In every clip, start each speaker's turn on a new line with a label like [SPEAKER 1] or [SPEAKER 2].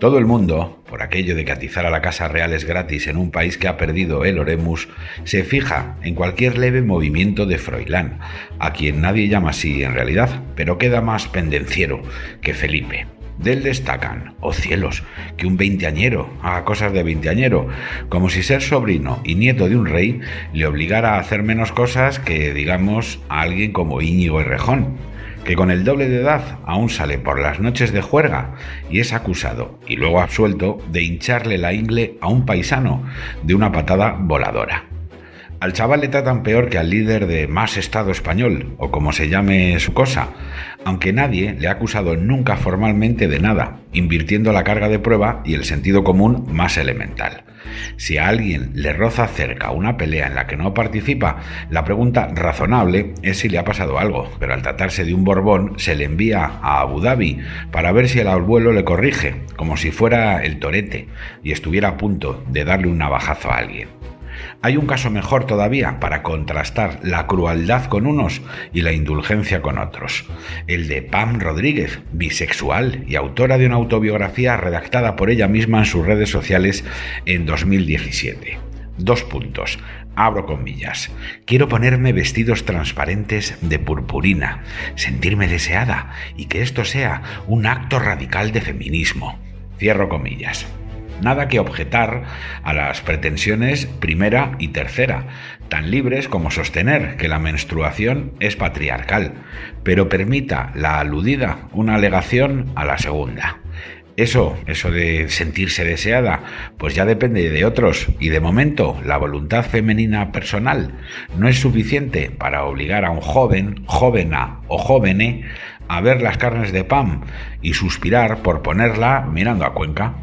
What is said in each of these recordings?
[SPEAKER 1] Todo el mundo, por aquello de que atizar a la casa real es gratis en un país que ha perdido el oremus, se fija en cualquier leve movimiento de Froilán, a quien nadie llama así en realidad, pero queda más pendenciero que Felipe. Del destacan, oh cielos, que un veinteañero haga cosas de veinteañero, como si ser sobrino y nieto de un rey le obligara a hacer menos cosas que, digamos, a alguien como Íñigo Errejón que con el doble de edad aún sale por las noches de juerga y es acusado y luego absuelto de hincharle la ingle a un paisano de una patada voladora. Al chaval le tratan peor que al líder de Más Estado Español, o como se llame su cosa, aunque nadie le ha acusado nunca formalmente de nada, invirtiendo la carga de prueba y el sentido común más elemental. Si a alguien le roza cerca una pelea en la que no participa, la pregunta razonable es si le ha pasado algo, pero al tratarse de un Borbón se le envía a Abu Dhabi para ver si el abuelo le corrige, como si fuera el torete y estuviera a punto de darle un navajazo a alguien. Hay un caso mejor todavía para contrastar la crueldad con unos y la indulgencia con otros. El de Pam Rodríguez, bisexual y autora de una autobiografía redactada por ella misma en sus redes sociales en 2017. Dos puntos. Abro comillas. Quiero ponerme vestidos transparentes de purpurina, sentirme deseada y que esto sea un acto radical de feminismo. Cierro comillas. Nada que objetar a las pretensiones primera y tercera, tan libres como sostener que la menstruación es patriarcal, pero permita la aludida una alegación a la segunda. Eso, eso de sentirse deseada, pues ya depende de otros y de momento la voluntad femenina personal no es suficiente para obligar a un joven, jovena o jóvene a ver las carnes de Pam y suspirar por ponerla mirando a Cuenca.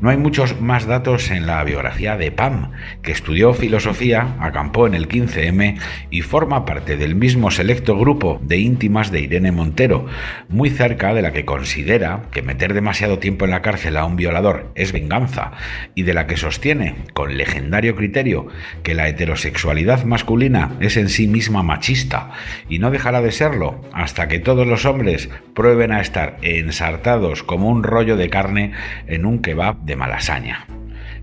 [SPEAKER 1] No hay muchos más datos en la biografía de Pam, que estudió filosofía, acampó en el 15M y forma parte del mismo selecto grupo de íntimas de Irene Montero, muy cerca de la que considera que meter demasiado tiempo en la cárcel a un violador es venganza y de la que sostiene, con legendario criterio, que la heterosexualidad masculina es en sí misma machista y no dejará de serlo hasta que todos los hombres prueben a estar ensartados como un rollo de carne en un kebab Malasaña.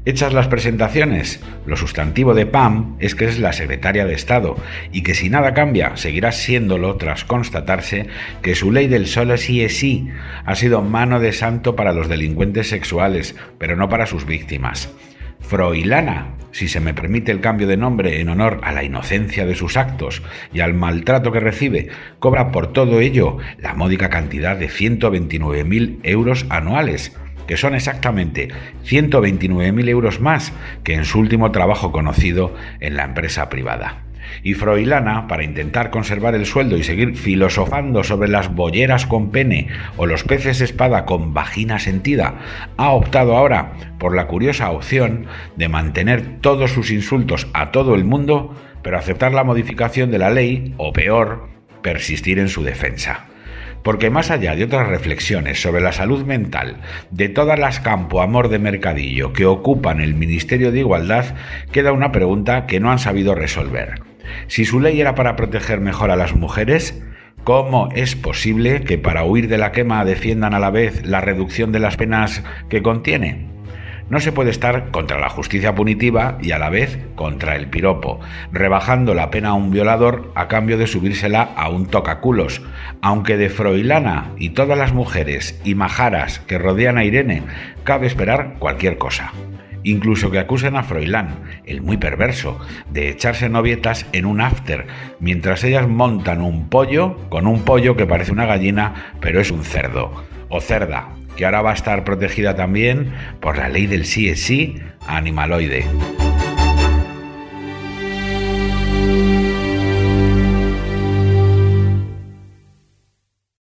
[SPEAKER 1] Hechas las presentaciones, lo sustantivo de Pam es que es la secretaria de Estado y que si nada cambia seguirá siéndolo tras constatarse que su ley del solo sí es sí ha sido mano de santo para los delincuentes sexuales, pero no para sus víctimas. Froilana, si se me permite el cambio de nombre en honor a la inocencia de sus actos y al maltrato que recibe, cobra por todo ello la módica cantidad de 129.000 euros anuales, que son exactamente 129.000 euros más que en su último trabajo conocido en la empresa privada. Y Froilana, para intentar conservar el sueldo y seguir filosofando sobre las bolleras con pene o los peces espada con vagina sentida, ha optado ahora por la curiosa opción de mantener todos sus insultos a todo el mundo, pero aceptar la modificación de la ley, o peor, persistir en su defensa porque más allá de otras reflexiones sobre la salud mental de todas las campo amor de mercadillo que ocupan el Ministerio de Igualdad, queda una pregunta que no han sabido resolver. Si su ley era para proteger mejor a las mujeres, ¿cómo es posible que para huir de la quema defiendan a la vez la reducción de las penas que contiene? No se puede estar contra la justicia punitiva y a la vez contra el piropo, rebajando la pena a un violador a cambio de subírsela a un tocaculos, aunque de Froilana y todas las mujeres y majaras que rodean a Irene cabe esperar cualquier cosa. Incluso que acusen a Froilán, el muy perverso, de echarse novietas en un after, mientras ellas montan un pollo con un pollo que parece una gallina, pero es un cerdo, o cerda, que ahora va a estar protegida también por la ley del sí es sí animaloide.